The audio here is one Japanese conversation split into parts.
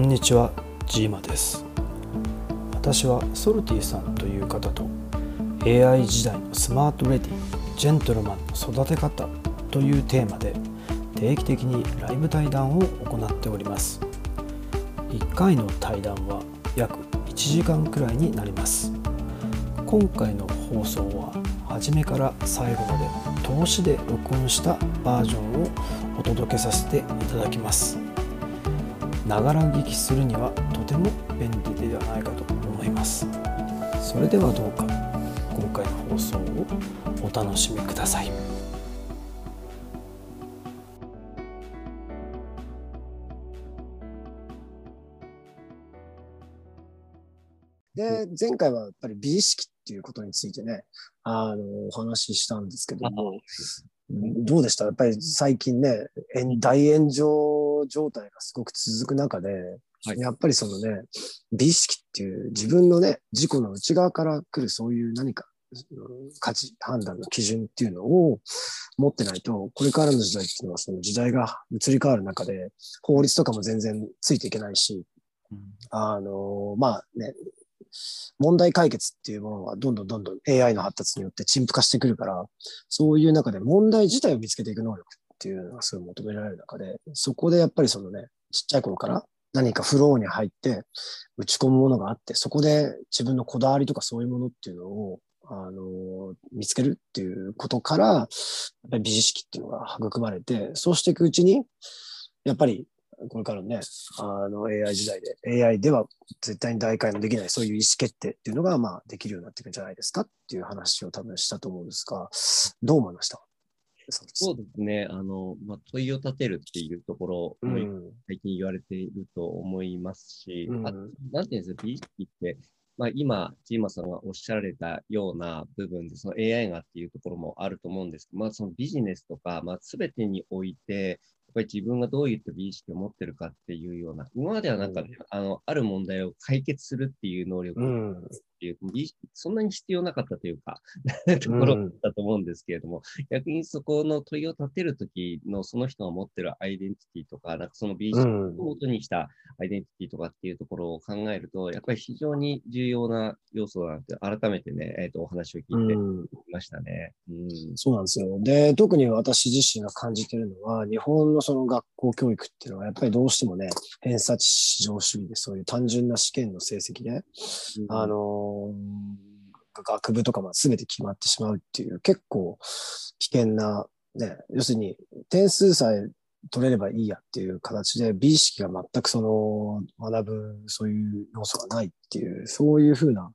んにちはジーマです。私はソルティさんという方と AI 時代のスマートレディジェントルマンの育て方というテーマで定期的にライブ対談を行っております。1回の対談は約1時間くらいになります。今回の放送は初めから最後まで通しで録音したバージョンをお届けさせていただきます。ながら聞きするにはとても便利ではないかと思います。それではどうか今回の放送をお楽しみください。で、前回はやっぱり美意識っていうことについてね、あの、お話ししたんですけども、どうでした？やっぱり最近ね、大炎上状態がすごく続く中で、はい、やっぱりそのね、美意識っていう自分のね、自己の内側から来るそういう何か価値、判断の基準っていうのを持ってないと、これからの時代っていうのはその時代が移り変わる中で、法律とかも全然ついていけないし、うん、あの、まあね、問題解決っていうものはどんどんどんどん AI の発達によって陳腐化してくるから、そういう中で問題自体を見つけていく能力っていうのがすごい求められる中で、そこでやっぱりそのね、ちっちゃい頃から何かフローに入って打ち込むものがあって、そこで自分のこだわりとかそういうものっていうのをあの、見つけるっていうことから、やっぱり美意識っていうのが育まれて、そうしていくうちに、やっぱりこれからね、あの AI 時代で、AI では絶対に大会のできない、そういう意思決定っていうのが、まあ、できるようになっていくんじゃないですかっていう話を多分したと思うんですが、どう思いました？そうですね。あの、まあ、問いを立てるっていうところも、最近言われていると思いますし、うん、あなんていうんですか、美意識って、まあ、今、ジーマさんがおっしゃられたような部分で、その AI がっていうところもあると思うんですけど、まあ、そのビジネスとか、まあ、全てにおいて、っぱり自分がどういった美意識を持ってるかっていうような、今まではなんか、うん、あの、ある問題を解決するっていう能力っていう、うん、そんなに必要なかったというかところだと思うんですけれども、うん、逆にそこの問いを立てるときのその人が持ってるアイデンティティとか、なんかその美意識を元にしたアイデンティティとかっていうところを考えると、やっぱり非常に重要な要素だなって改めてね、えっ、ー、と、お話を聞いていましたね、うん。そうなんですよ。で、特に私自身が感じてるのは、日本ののその学校教育っていうのはやっぱりどうしてもね、偏差値至上主義でそういう単純な試験の成績で、うん、あのー、学部とかも全て決まってしまうっていう結構危険な、ね、要するに点数さえ取れればいいやっていう形で美意識が全くその学ぶそういう要素がないっていう、そういうふうな、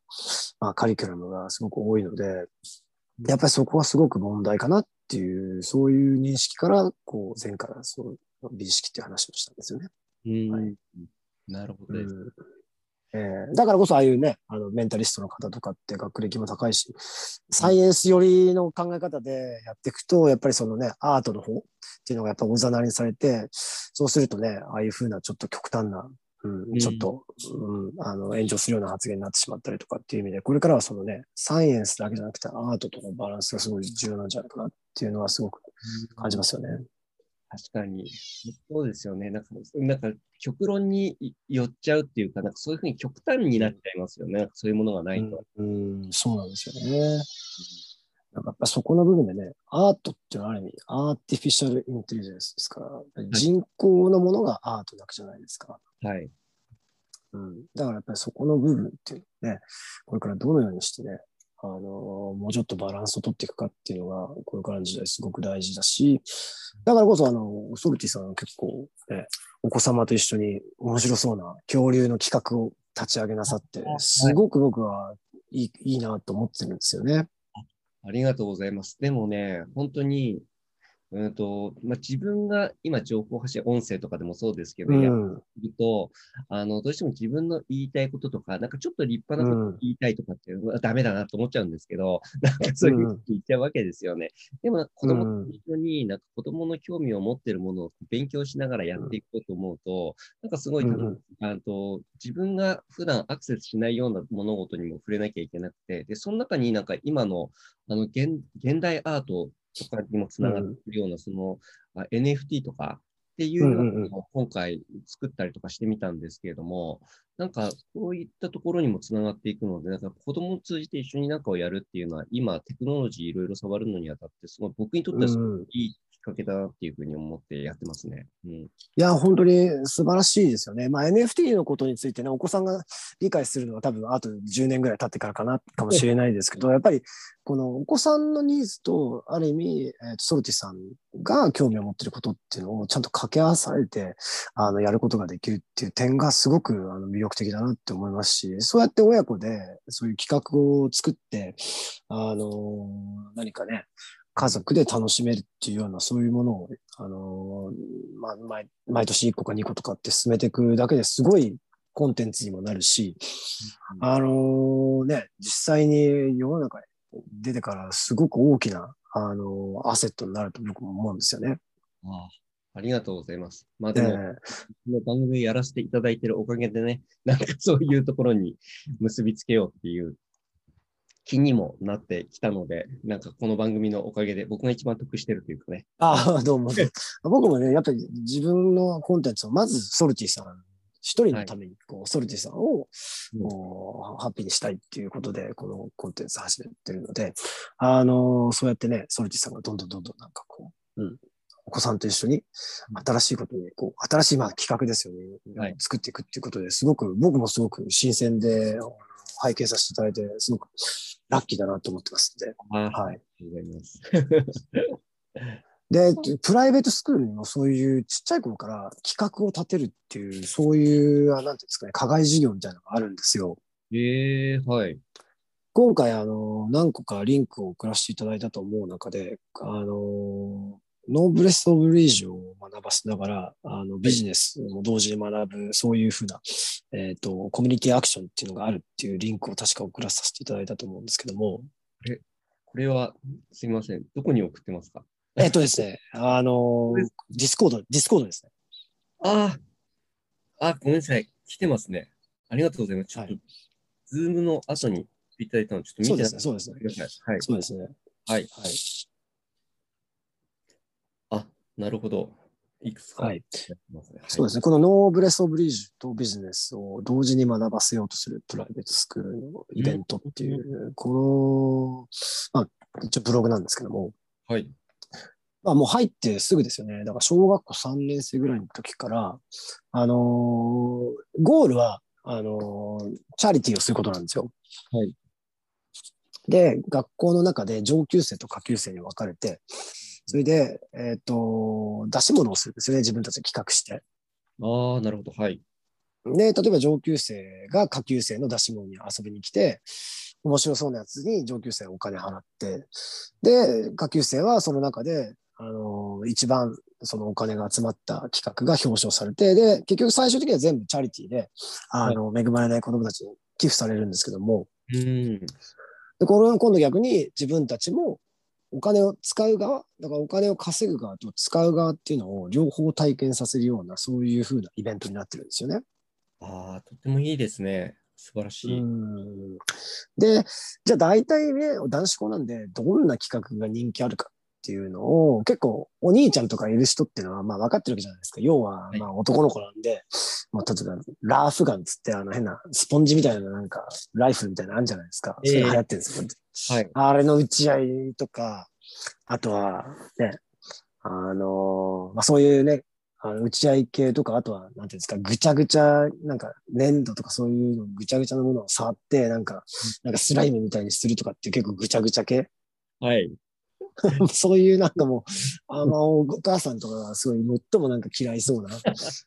まあ、カリキュラムがすごく多いので、やっぱりそこはすごく問題かなっっていう、そういう認識から、こう、前からその美意識っていう話をしたんですよね。うん。はい、なるほどです。うんえー、だからこそああいうね、あのメンタリストの方とかって学歴も高いし、サイエンス寄りの考え方でやっていくと、やっぱりそのね、アートの方っていうのがやっぱおざなりにされて、そうするとね、ああいうふうなちょっと極端なうん、ちょっと、うん、あの炎上するような発言になってしまったりとかっていう意味で、これからはそのね、サイエンスだけじゃなくてアートとのバランスがすごい重要なんじゃないかなっていうのはすごく感じますよね。確かに。そうですよね。なんか、なんか極論に寄っちゃうっていうか、なんかそういうふうに極端になっちゃいますよね。そういうものがないと。うん、うん、そうなんですよね。なんかやっぱそこの部分でね、アートっていうのはある意味、アーティフィシャルインテリジェンスですから、人工のものがアートだけじゃないですか。はい。うん。だからやっぱりそこの部分っていうのね、これからどのようにしてね、あの、もうちょっとバランスを取っていくかっていうのが、これからの時代すごく大事だし、だからこそあの、ソルティさんは結構、ね、お子様と一緒に面白そうな恐竜の企画を立ち上げなさって、すごく僕はいいいいなと思ってるんですよね。ありがとうございます。でもね、本当にうんとまあ、自分が今情報発信、音声とかでもそうですけど、うん、やると、あの、どうしても自分の言いたいこととか、なんかちょっと立派なこと言いたいとかっていうのはダメだなと思っちゃうんですけど、なんかそういうふうに言っちゃうわけですよね。でも、子供と一緒に、なんか子供の興味を持ってるものを勉強しながらやっていこうと思うと、なんかすごい、うん、あと自分が普段アクセスしないような物事にも触れなきゃいけなくて、で、その中になんか今のあの現現代アートとかにもつながるような、その、NFT とか、っていうのを今回作ったりとかしてみたんですけれども、なんかそういったところにもつながっていくので、なんか子供を通じて一緒に中をやるっていうのは、今テクノロジーいろいろ触るのにあたって、すごい僕にとってはすごいいいかけだなっていうふうに思ってやってますね。うん、いや、本当に素晴らしいですよね。まあ、NFT のことについてね、お子さんが理解するのは多分あと10年ぐらい経ってからかな、かもしれないですけど、やっぱりこのお子さんのニーズと、ある意味、えー、ソルティさんが興味を持っていることっていうのをちゃんと掛け合わされて、あの、やることができるっていう点がすごくあの魅力的だなって思いますし、そうやって親子でそういう企画を作って、あの、何かね、家族で楽しめるっていうような、そういうものを、あのー、まあ、毎毎年1個か2個とかって進めていくだけですごいコンテンツにもなるし、うん、あのー、ね、実際に世の中に出てからすごく大きな、あのー、アセットになると僕も思うんですよね。ああありがとうございます。まあでも、えー、この番組やらせていただいているおかげでね、なんかそういうところに結びつけようっていう気にもなってきたので、なんかこの番組のおかげで僕が一番得してるというかね。ああ、どうも。僕もね、やっぱり自分のコンテンツをまずソルティさん一人のために、こう、はい、ソルティさんを、うん、ハッピーにしたいっていうことで、このコンテンツ始めてるので、あの、そうやってね、ソルティさんがどんどんどんどんなんかこう、うん、お子さんと一緒に新しいことに、こう、新しいまあ企画ですよね、はい、作っていくっていうことですごく、僕もすごく新鮮で、拝見させていただいて、すごくラッキーだなと思ってますんで。はい。で、 private school にもそういうちっちゃい頃から企画を立てるっていう、そういう、なんていうんですかね、課外授業みたいなのがあるんですよ。ええー、はい。今回、あの、何個かリンクを送らせていただいたと思う中で、あの、ノーブレス・オブ・リージョンを学ばせながら、あのビジネスも同時に学ぶ、そういうふうな、えっ、ー、と、 community action っていうのがあるっていうリンクを確か送らさせていただいたと思うんですけども。え、これは、すいません。どこに送ってますか？えっとですね、あの、ディスコード、ディスコードですね。ああ、あ、ごめんなさい。来てますね。ありがとうございます。ちょっと、はい、ズームの後にいただいたのちょっと見てそうですね、そうですね。はい。そうですね。はい。はいなるほど。いくつか、はい、そうですね。このノブレス・オブリージュとビジネスを同時に学ばせようとする private school のイベントっていう、うん、この、まあ、一応ブログなんですけども、はい。まあもう入ってすぐですよね。だから小学校3年生ぐらいの時から、あのー、ゴールは、あのー、チャリティーをすることなんですよ。はい。で、学校の中で上級生と下級生に分かれて、それで、えっ、ー、と、出し物をするんですよね、自分たちで企画して。ああ、なるほど。はい。で、例えば上級生が下級生の出し物に遊びに来て、面白そうなやつに上級生はお金払って、で、下級生はその中で、あのー、一番そのお金が集まった企画が表彰されて、で、結局最終的には全部チャリティーで、あの、はい、恵まれない子供たちに寄付されるんですけども、うん、でこれは今度逆に自分たちもお金を使う側、だからお金を稼ぐ側と使う側っていうのを両方体験させるような、そういうふうなイベントになってるんですよね。ああ、とてもいいですね。素晴らしい。で、じゃあ大体ね、男子校なんで、どんな企画が人気あるかっていうのを、結構お兄ちゃんとかいる人っていうのは、まあ分かってるわけじゃないですか。要は、まあ男の子なんで、はい、まあ例えば、ラーフガンつって、あの変なスポンジみたいななんか、ライフルみたいなのあるんじゃないですか。それ流行ってるんですよ。はい、あれの打ち合いとか、あとはね、あのー、まあ、そういうね、あの打ち合い系とか、あとは、なんていうんですか、ぐちゃぐちゃ、なんか粘土とかそういうのぐちゃぐちゃなものを触って、なんか、なんかスライムみたいにするとかって結構ぐちゃぐちゃ系。はい。そういうなんかもう、あの、お母さんとかがすごい最もなんか嫌いそうな、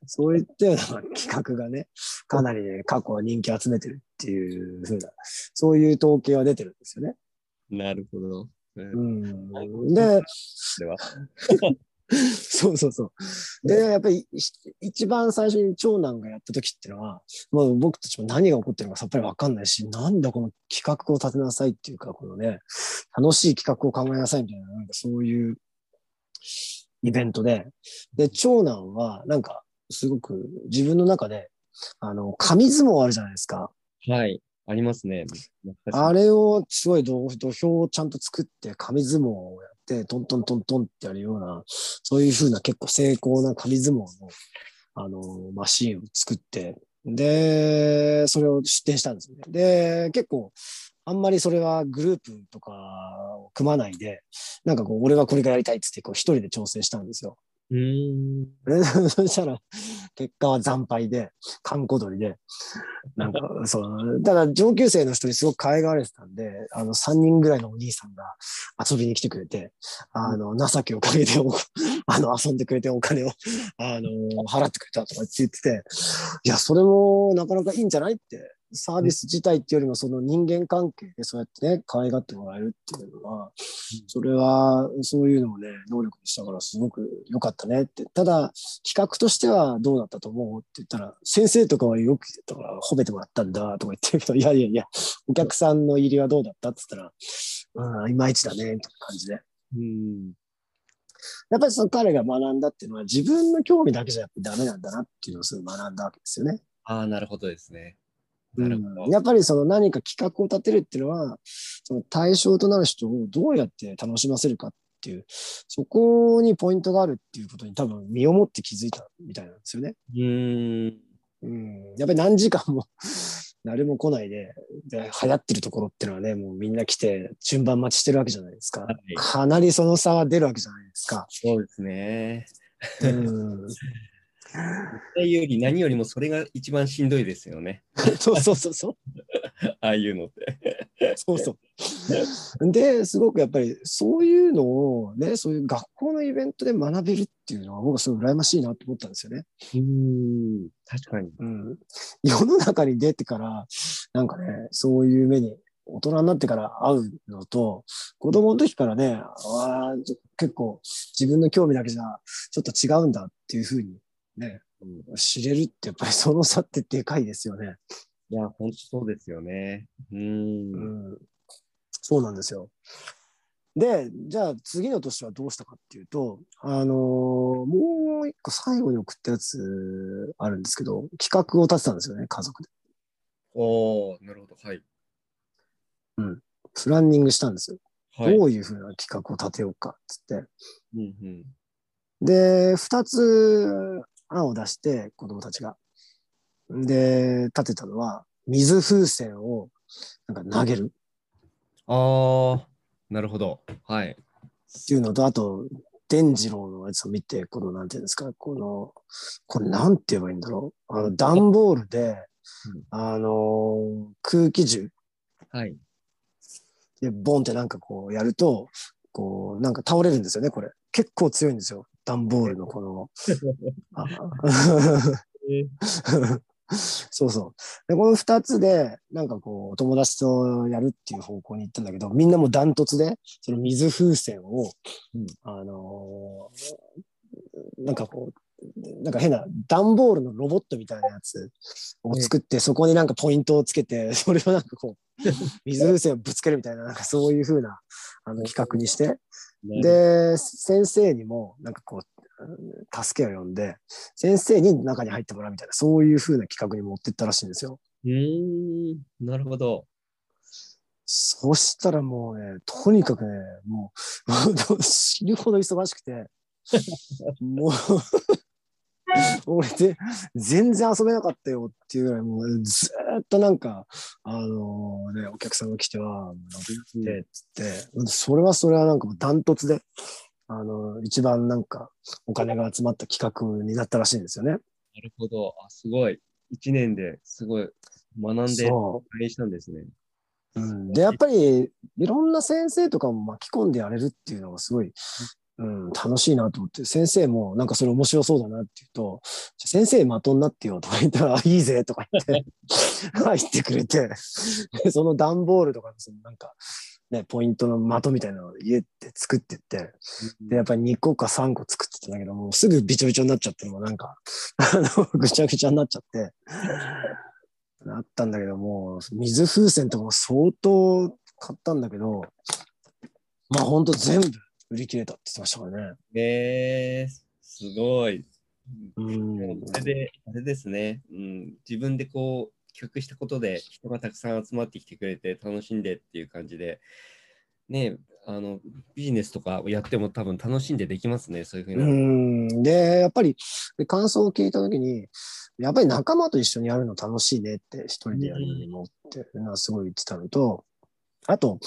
そういったような企画がね、かなりね、過去は人気集めてるっていうふうな、そういう統計は出てるんですよね。なるほど。うん、で、そうそうそう。で、やっぱり一番最初に長男がやった時っていうのは、もう僕たちも何が起こってるのかさっぱりわかんないし、なんだこの企画を立てなさいっていうか、このね、楽しい企画を考えなさいみたいな、なんかそういうイベントで、で、長男はなんかすごく自分の中で、あの、紙相撲あるじゃないですか。はい。ありますね。あれをすごい土俵をちゃんと作って紙相撲をやっって、トントントントンってやるような、そういうふうな結構精巧な紙相撲の、あの、マシンを作って、で、それを出展したんですね。で、結構、あんまりそれはグループとかを組まないで、なんかこう、俺はこれがやりたいっつって、こう、一人で調整したんですよ。うーん。で そしたら、結果は惨敗で、観光鳥で、なんか、そう、ただ上級生の人にすごく可愛がられてたんで、あの、3人ぐらいのお兄さんが遊びに来てくれて、あの、情けをかけてお、あの、遊んでくれてお金を、あの、払ってくれたとかって言ってて、いや、それもなかなかいいんじゃないって、サービス自体っていうよりも、その人間関係でそうやってね、可愛がってもらえるっていうのは、それは、そういうのをね、能力にしたからすごく良かったねって。ただ、企画としてはどうだったと思うって言ったら、先生とかはよく言ったから褒めてもらったんだとか言ってるけど、いやいやいや、お客さんの入りはどうだったって言ったら、うん、いまいちだね、みたいな感じで。うん。やっぱりその彼が学んだっていうのは自分の興味だけじゃやっぱりダメなんだなっていうのをすごい学んだわけですよね。ああ、なるほどですね。う。ん、やっぱりその何か企画を立てるっていうのは、その対象となる人をどうやって楽しませるかっていう、そこにポイントがあるっていうことに多分身をもって気づいたみたいなんですよね。うーん。うん、やっぱり何時間も 誰も来ないでで流行ってるところっていうのはね、もうみんな来て順番待ちしてるわけじゃないですか。はいかなりその差は出るわけじゃないですか。そうですね。うん、っていうより何よりもそれが一番しんどいですよね。そうそうそうそう。ああいうのって。そうそう。で、すごくやっぱりそういうのをね、そういう学校のイベントで学べるっていうのは僕はすごい羨ましいなと思ったんですよね。うーん。確かに。うん。世の中に出てから、なんかね、そういう目に大人になってから会うのと、子供の時からね、あ結構自分の興味だけじゃちょっと違うんだっていうふうにね、うん知れるってやっぱりその差ってでかいですよね。いや、本当そうですよね。うーん。うん、そうなんですよ。で、じゃあ次の年はどうしたかっていうと、あのーもう一個最後に送ったやつあるんですけど、企画を立てたんですよね、家族で。おー、なるほど。はい。プランニングしたんですよ。はい。どういうふうな企画を立てようかっつって。うんうん。で、二つ案を出して、子供たちが。で、立てたのは、水風船をなんか投げるあー、なるほど。はい。っていうのと、あと、伝次郎のやつを見て、この、なんていうんですか、この、これなんて言えばいいんだろう。あの、段ボールでうん、あの、空気銃はい。で、ボンってなんかこうやると、こう、なんか倒れるんですよね、これ。結構強いんですよ。段ボールのこの。あ そうそう。で、この二つで、なんかこう、友達とやるっていう方向に行ったんだけど、みんなもダントツで、その水風船を、うんあのーなんかこう、なんか変な段ボールのロボットみたいなやつを作って、そこになんかポイントをつけて、それをなんかこう、水風船をぶつけるみたいな、なんかそういう風なあの企画にして、で、で、先生にも、なんかこう、うん助けを呼んで、先生に中に入ってもらうみたいな、そういう風な企画に持ってったらしいんですよ。うーん、なるほど。そしたらもうね、とにかくね、もう、死ぬほど忙しくて、もう、俺で、全然遊べなかったよっていうぐらい、もうずーっとなんか、あのね、お客さんが来ては、飲みって、つって、それはそれはなんかもうダントツで、あの、一番なんか、お金が集まった企画になったらしいんですよね。なるほど。あ、すごい。一年ですごい学んで、そあれしたんですね。う。うん、で、やっぱり、いろんな先生とかも巻き込んでやれるっていうのがすごい、うん、楽しいなと思って、先生もなんかそれ面白そうだなって言うと、じゃあ先生的になってよとか言ったら、あいいぜとか言って、入ってくれて、でその段ボールとかのそのなんか、ね、ポイントの的みたいなのを家で作ってって、で、やっぱり2個か3個作ってたんだけど、もうすぐびちょびちょになっちゃって、もうなんか、あの、ぐちゃぐちゃになっちゃって、なったんだけども、水風船とかも相当買ったんだけど、まあほんと全部売り切れたって言ってましたからね。えー、すごい。うん。それで、あれですね、うん、自分でこう、企画したことで人がたくさん集まってきてくれて楽しんでっていう感じで、ね、あのビジネスとかやっても多分楽しんでできますね、そういうふうに。うん。で、やっぱり、で感想を聞いたときに、やっぱり仲間と一緒にやるの楽しいねって、一人でやるよりもっていうのはすごい言ってたのと、あと、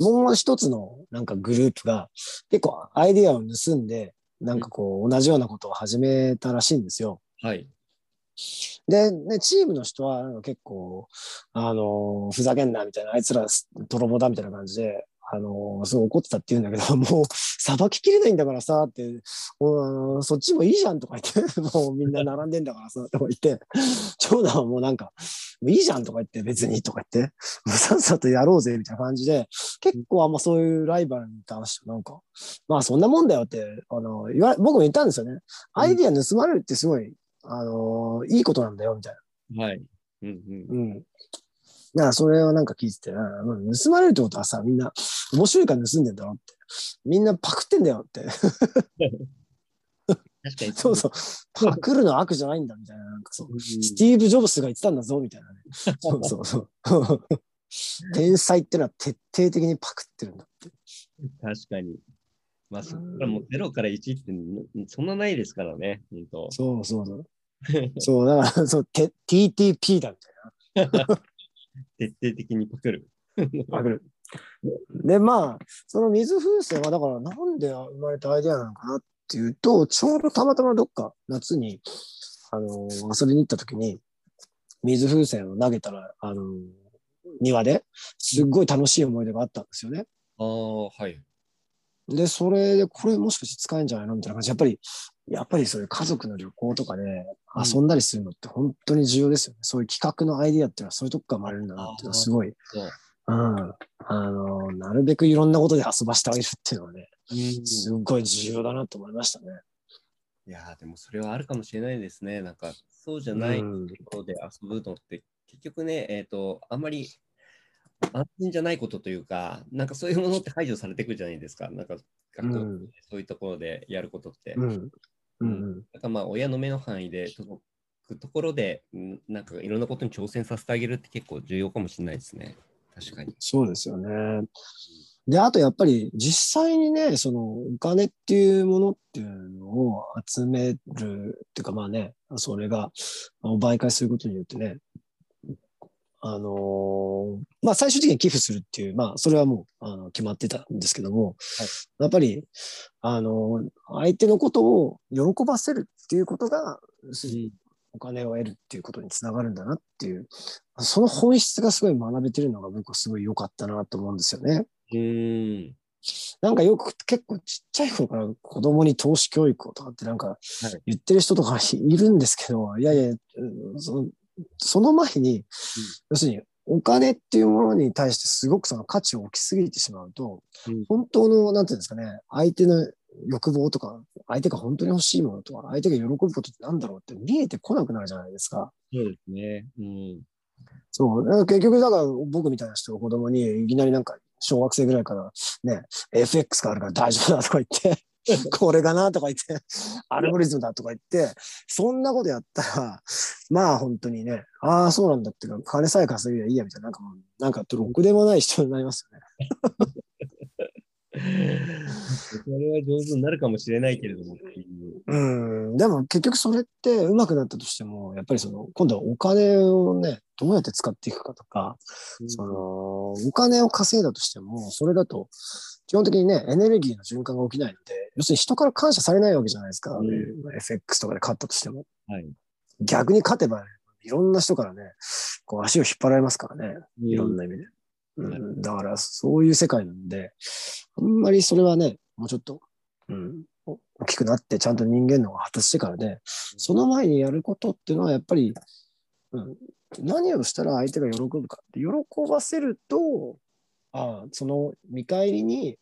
もう一つのなんかグループが結構アイディアを盗んで、なんかこう同じようなことを始めたらしいんですよ。はい。で、ね、チームの人は結構、あのふざけんなみたいな、あいつら泥棒だみたいな感じで、あのすごい怒ってたって言うんだけど、もう、さばききれないんだからさ、って、もうあのそっちもいいじゃんとか言って、もうみんな並んでんだからさ、とか言って、長男はもうなんか、もういいじゃんとか言って、別にとか言って、もうさっさとやろうぜみたいな感じで、結構あんまそういうライバルに対してなんか、まあそんなもんだよって、あの、言わ僕も言ったんですよね。アイディア盗まれるってすごい、あの、いいことなんだよ、みたいな。はい。うんうん。うん。だからそれをなんか聞いてて、盗まれるってことはさ、みんな面白いから盗んでんだろって。みんなパクってんだよって。確かに。そうそう。パクるの悪じゃないんだみたいな。なんかそう。うん。スティーブ・ジョブスが言ってたんだぞみたいなね。そうそうそう。天才ってのは徹底的にパクってるんだって。確かに。まあ、そこからもう0から1ってんそんなないですからね、本当。そうそうそう。そう、だから、そう、て TTP だみたいな。徹底的に パクる。パクる。で、まあ、その水風船は、だから、なんで生まれたアイデアなのかなっていうと、ちょうどたまたまどっか夏に、あのー遊びに行った時に、水風船を投げたら、あのー庭ですっごい楽しい思い出があったんですよね。ああ、はい。で、それで、これもしかして使えんじゃないのみたいな感じ。やっぱり、やっぱりそういう家族の旅行とかで遊んだりするのって本当に重要ですよね。そういう企画のアイディアっていうのはそういうとこから生まれるんだなっていうのはすごい、そう。うん。あの、なるべくいろんなことで遊ばしてあげるっていうのはね、うんすっごい重要だなと思いましたね。いやーでもそれはあるかもしれないですね。なんか、そうじゃないうんところで遊ぶのって、結局ね、えっ、と、あんまり安全じゃないことというか、なんかそういうものって排除されてくるじゃないですか。なんか、学校、うんそういうところでやることって。うん。うん。なんかまあ、親の目の範囲で届くところで、んなんかいろんなことに挑戦させてあげるって結構重要かもしれないですね。確かに。そうですよね。で、あとやっぱり実際にね、そのお金っていうものっていうのを集めるっていうかまあね、それが媒介することによってね、あのーまあ最終的に寄付するっていう、まあそれはもうあの決まってたんですけども、はいやっぱり、あのー相手のことを喜ばせるっていうことが、お金を得るっていうことにつながるんだなっていう、その本質がすごい学べてるのが僕はすごい良かったなと思うんですよね。うーん。なんかよく結構ちっちゃい頃から子供に投資教育をとかってなんか言ってる人とかいるんですけど、いやいや、うんそのその前に、要するにお金っていうものに対してすごくその価値を置きすぎてしまうと、うん本当の、なんていうんですかね、相手の欲望とか、相手が本当に欲しいものとか、相手が喜ぶことってなんだろうって見えてこなくなるじゃないですか。そうですね。うん。そう。結局、だから僕みたいな人が子供にいきなりなんか小学生ぐらいからね、FX があるから大丈夫だとか言って、これがなとか言って、アルゴリズムだとか言って、そんなことやったら、まあ本当にね、ああ、そうなんだっていうか、金さえ稼ぎゃいいやみたいな、なんかもう、なんかろくでもない人になりますよね。それは上手になるかもしれないけれどもっていう。うん。でも結局それって上手くなったとしても、やっぱりその、今度はお金をね、どうやって使っていくかとか、その、お金を稼いだとしても、それだと、基本的にね、エネルギーの循環が起きないので、要するに人から感謝されないわけじゃないですか。うん FX とかで勝ったとしても。はい。逆に勝てば、いろんな人からね、こう足を引っ張られますからね。いろんな意味で。うん、だから、そういう世界なんで、あんまりそれはね、もうちょっと、うん、お大きくなって、ちゃんと人間のが発達してからね、その前にやることっていうのは、やっぱり、うん、何をしたら相手が喜ぶかって、喜ばせると、ああ、その見返りに、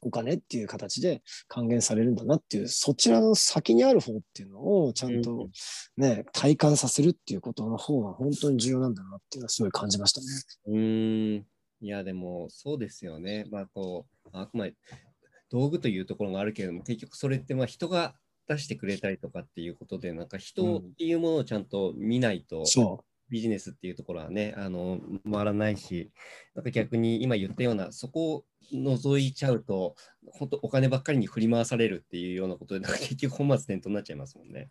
お金っていう形で還元されるんだなっていう、そちらの先にある方っていうのをちゃんとね、体感させるっていうことの方が本当に重要なんだなっていうのはすごい感じましたね。うーん。いや、でも、そうですよね。まあ、こう、あくまで道具というところがあるけれども、結局それって、まあ、人が出してくれたりとかっていうことで、なんか人っていうものをちゃんと見ないと、そビジネスっていうところはね、あの回らないし、なんか逆に今言ったような、そこを除いちゃうと、本当お金ばっかりに振り回されるっていうようなことで、なんか結局本末転倒になっちゃいますもんね。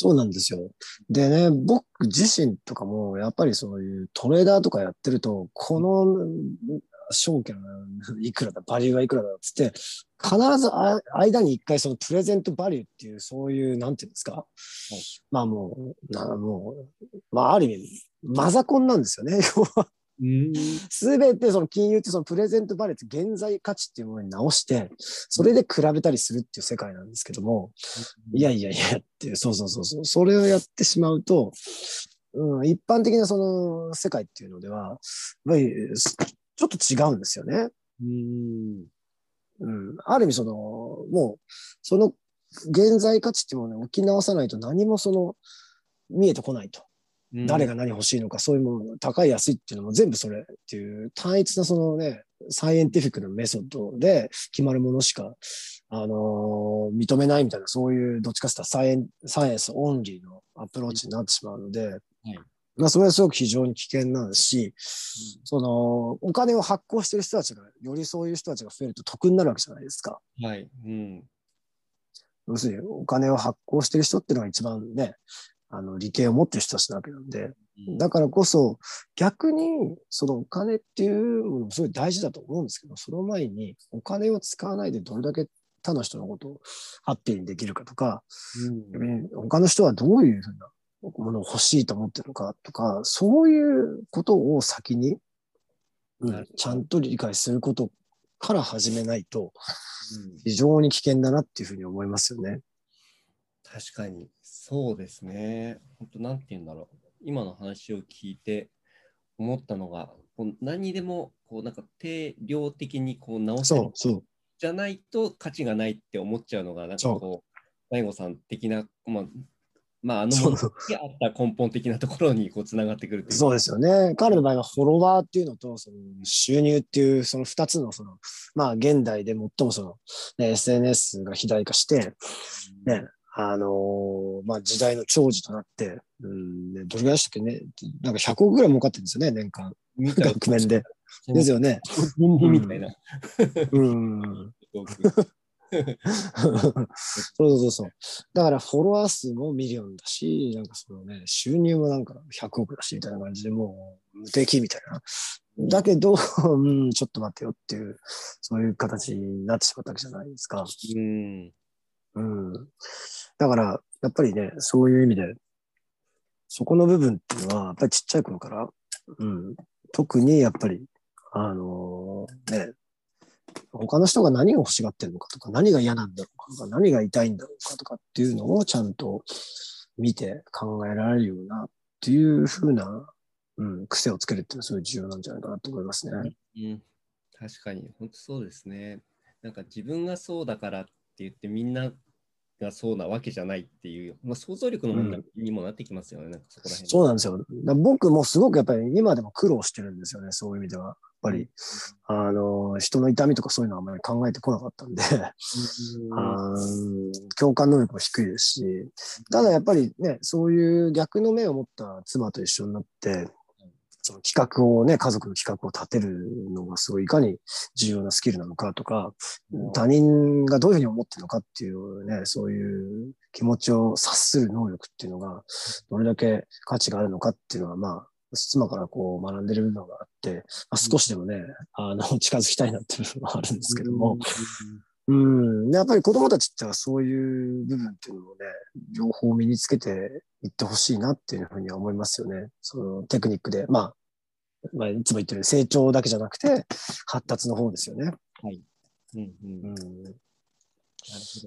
そうなんですよ。でね、僕自身とかも、やっぱりそういうトレーダーとかやってると、この証券いくらだ、バリューがいくらだっつって、必ず間に一回そのプレゼントバリューっていう、そういう、なんていうんですか、はい、まあもう、なもう、まあある意味、マザコンなんですよね。すべてその金融ってそのプレゼントバレーって現在価値っていうものに直して、それで比べたりするっていう世界なんですけども、いやいやいやっていう、そうそうそうそう、それをやってしまうと、うん、一般的なその世界っていうのでは、やっぱりちょっと違うんですよね。うん。うん。ある意味その、もう、その現在価値っていうものを置き直さないと何もその、見えてこないと。誰が何欲しいのか、そういうもの、高い安いっていうのも全部それっていう単一なそのね、サイエンティフィックなメソッドで決まるものしか、あのー、認めないみたいな、そういうどっちかっていうとサイエンサイエンスオンリーのアプローチになってしまうので、はい、まあ、それはすごく非常に危険なんですし、うん、その、お金を発行してる人たちが、よりそういう人たちが増えると得になるわけじゃないですか。はい。うん。要するに、お金を発行してる人っていうのが一番ね、あの、理系を持ってる人たちなわけなんで、だからこそ、逆に、そのお金っていうのもすごい大事だと思うんですけど、その前に、お金を使わないでどれだけ他の人のことをハッピーにできるかとか、うん、他の人はどういうふうなものを欲しいと思ってるのかとか、そういうことを先に、うん、ちゃんと理解することから始めないと、非常に危険だなっていうふうに思いますよね。確かに、そうですね。本当なんて言うんだろう。今の話を聞いて思ったのが、こう何にでもこうなんか定量的にこう直せるじゃないと価値がないって思っちゃうのが、なんかこう、大悟さん的な、まあ、まあ、あのものにあった根本的なところにこうつながってくるそうですよね。彼の場合はフォロワーっていうのとその収入っていうその2つのその、まあ、現代で最もその、ね、SNS が肥大化して、ね、あのー、まあ、時代の長寿となって、うんね、どれぐらいでしたっけね、なんか100億ぐらい儲かってるんですよね、年間。額面で。ですよね。みたいな。うん。そうそうそう。だからフォロワー数も million だし、なんかそのね、収入もなんか100億だしみたいな感じでもう無敵みたいな。だけど、うん、ちょっと待ってよっていう、そういう形になってしまったわけじゃないですか。うん。うん。だから、やっぱりね、そういう意味で、そこの部分っていうのは、やっぱりちっちゃい頃から、うん、特にやっぱり、あのー、ね、他の人が何を欲しがってるのかとか、何が嫌なんだろうかとか、何が痛いんだろうかとかっていうのをちゃんと見て考えられるようなっていうふうな、うん、癖をつけるっていうのはすごい重要なんじゃないかなと思いますね。うん、確かに、本当そうですね。なんか自分がそうだからって言ってみんながそうなわけじゃないっていう、まあ、想像力の問題にもなってきますよね、うん、なんかそこら辺。そうなんですよ。僕もすごくやっぱり今でも苦労してるんですよね、そういう意味では。ぱり、あの、人の痛みとかそういうのはあまり考えてこなかったんであ共感能力も低いですし、ただやっぱりね、そういう逆の目を持った妻と一緒になって、その企画をね、家族の企画を立てるのがすごいいかに重要なスキルなのかとか、他人がどういうふうに思ってるのかっていうね、そういう気持ちを察する能力っていうのが、どれだけ価値があるのかっていうのは、まあ、妻からこう学んでる部分があって、まあ、少しでもね、あの、近づきたいなっていう部分はあるんですけども、うん、やっぱり子供たちってはそういう部分っていうのをね、両方身につけていってほしいなっていうふうには思いますよね。そのテクニックで。まあ、まあ、いつも言ってる成長だけじゃなくて、発達の方ですよね。はい。うんうん。うん。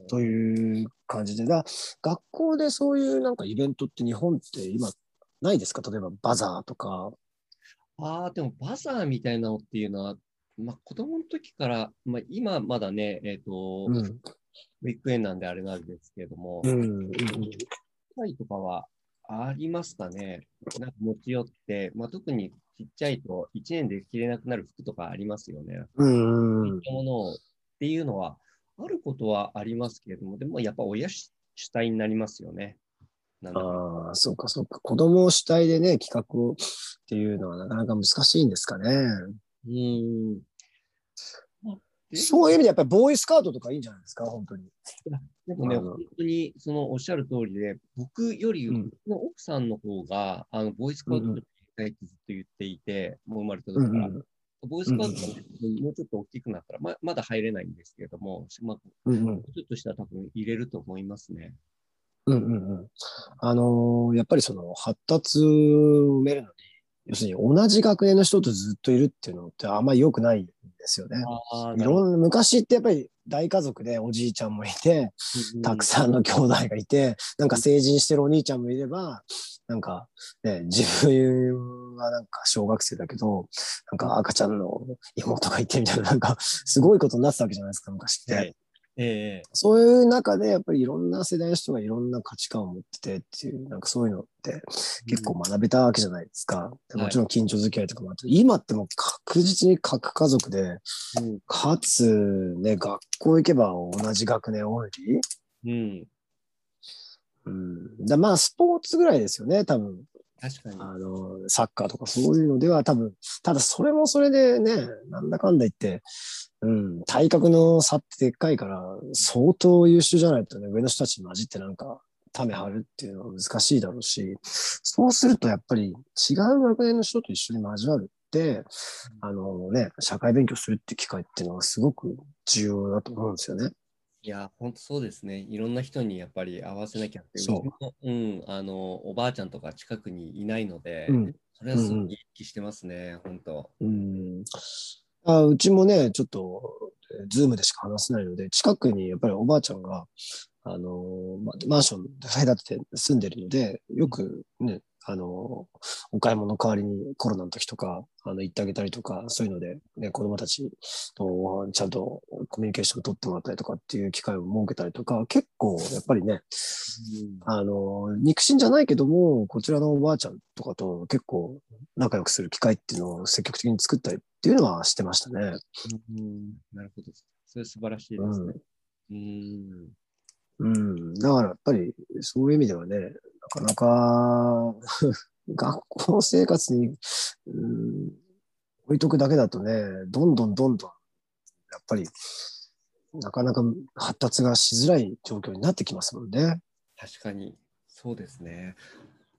という感じで、だ学校でそういうなんかイベントって日本って今ないですか？例えばバザーとか。ああ、でもバザーみたいなのっていうのは、まあ、子供の時から、まあ、今まだね、えっ、ー、と、うん、ウィッグエンなんであれなんですけれども、うん、うん、とかはありますかね。なんか持ち寄って、まあ、特にちっちゃいと1年で着れなくなる服とかありますよね。うん。そういったものをっていうのはあることはありますけれども、でもやっぱ親主体になりますよね。ああ、そうかそうか。子供主体でね、企画をっていうのはなかなか難しいんですかね。うん。そういう意味でやっぱりボーイスカウトとかいいんじゃないですか、本当に。でもね、本当にそのおっしゃる通りで、僕より、の奥さんの方が、あの、ボーイスカウトうんうんに行きたいってずっと言っていて、もう生まれた時から。うんうんボーイスカウトがもうちょっと大きくなったら、ままだ入れないんですけれども、まあ、うんうんもうちょっとしたら多分入れると思いますね。うんうんうん。あのーやっぱりその発達を埋めるのに、要するに同じ学年の人とずっといるっていうのってあんまり良くないんですよね。あいろんな、昔ってやっぱり大家族でおじいちゃんもいて、たくさんの兄弟がいて、なんか成人してるお兄ちゃんもいれば、なんかね、自分はなんか小学生だけど、なんか赤ちゃんの妹がいてみたいな、なんかすごいことになってたわけじゃないですか、昔って。はいええそういう中でやっぱりいろんな世代の人がいろんな価値観を持っててっていう、なんかそういうのって結構学べたわけじゃないですか。うんもちろん近所付き合いとかもあって、今ってもう確実に各家族で、うんかつね、学校行けば同じ学年オンリーうん。うん。だまあスポーツぐらいですよね、多分。確かに。あの、サッカーとかそういうのでは多分、ただそれもそれでね、なんだかんだ言って、うん、体格の差ってでっかいから、相当優秀じゃないとね、上の人たちに混じってなんか、ため張るっていうのは難しいだろうし、そうするとやっぱり違う学年の人と一緒に交わるって、あのね、社会勉強するって機会っていうのはすごく重要だと思うんですよね。いや、本当そうですね。いろんな人にやっぱり合わせなきゃって。そうちもうん、あの、おばあちゃんとか近くにいないので、うん。それはすごうんうんく意識してますね、本当。うんあうちもね、ちょっと、ズームでしか話せないので、近くにやっぱりおばあちゃんが、あの、ま、マンションで建てて住んでるので、よくね、あの、お買い物の代わりにコロナの時とか、あの、行ってあげたりとか、そういうので、ね、子供たちとちゃんとコミュニケーション取ってもらったりとかっていう機会を設けたりとか、結構やっぱりね、あの、肉親じゃないけども、こちらのおばあちゃんとかと結構仲良くする機会っていうのを積極的に作ったりっていうのはしてましたね。うん、なるほど。それ素晴らしいですね。うん。うん。だからやっぱりそういう意味ではね、なかなか 学校生活に、うん、置いとくだけだとね、どんどんどんどん、やっぱり、なかなか発達がしづらい状況になってきますもんね。確かに、そうですね。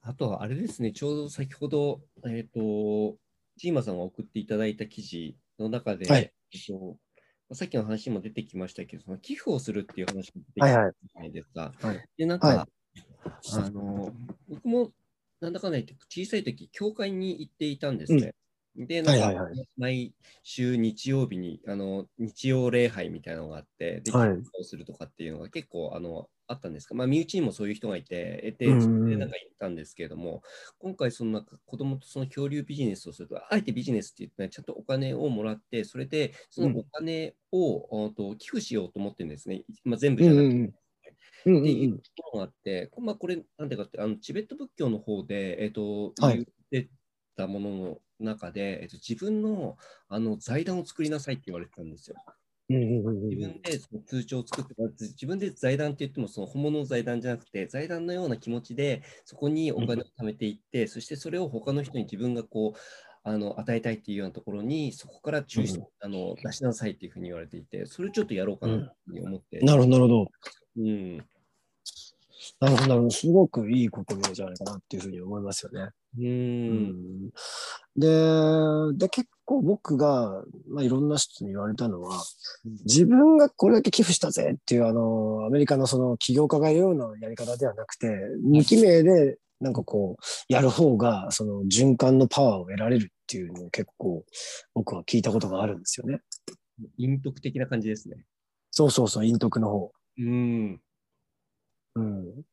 あとは、あれですね、ちょうど先ほど、えっ、と、チーマさんが送っていただいた記事の中で、はいえっとさっきの話にも出てきましたけど、その寄付をするっていう話が出てきたはいはいじゃないですか。はいで、なんか、はいあの、僕もなんだかんだ言って小さい時、教会に行っていたんですね。で、なんか、はいはいは毎週日曜日に、あの、日曜礼拝みたいなのがあって、で、寄はいするとかっていうのが結構、あの、あったんですか。まあ、身内にもそういう人がいて、得て、でなんか行ったんですけれども、今回、そのなんか子供とその恐竜ビジネスをすると、あえてビジネスって言って、ちゃんとお金をもらって、それで、そのお金を、うんと寄付しようと思ってるんですね。まあ、全部じゃなくて。うんうんうんっていうところがあって、まあ、これ、なんでかって、あのチベット仏教の方で、えっ、と、はい言ってたものの中で、えっと、自分のあの財団を作りなさいって言われてたんですよ。うんうんうんうん自分でその通帳を作って、自分で財団って言っても、その本物の財団じゃなくて、財団のような気持ちで、そこにお金を貯めていって、そしてそれを他の人に自分がこう、あの与えたいっていうようなところに、そこから抽出、うんあの出しなさいっていうふうに言われていて、それちょっとやろうかなと思って。なるほど、なるほど。うん。なるほど、なるほど。すごくいい試みじゃないかなっていうふうに思いますよね。う。うんでで、結構僕が、まあ、いろんな人に言われたのは、自分がこれだけ寄付したぜっていう、あの、アメリカのその起業家が言うようなやり方ではなくて、無記名で、なんかこう、やる方が、その循環のパワーを得られるっていうのを結構、僕は聞いたことがあるんですよね。陰徳的な感じですね。そうそうそう、陰徳の方。うん。うん。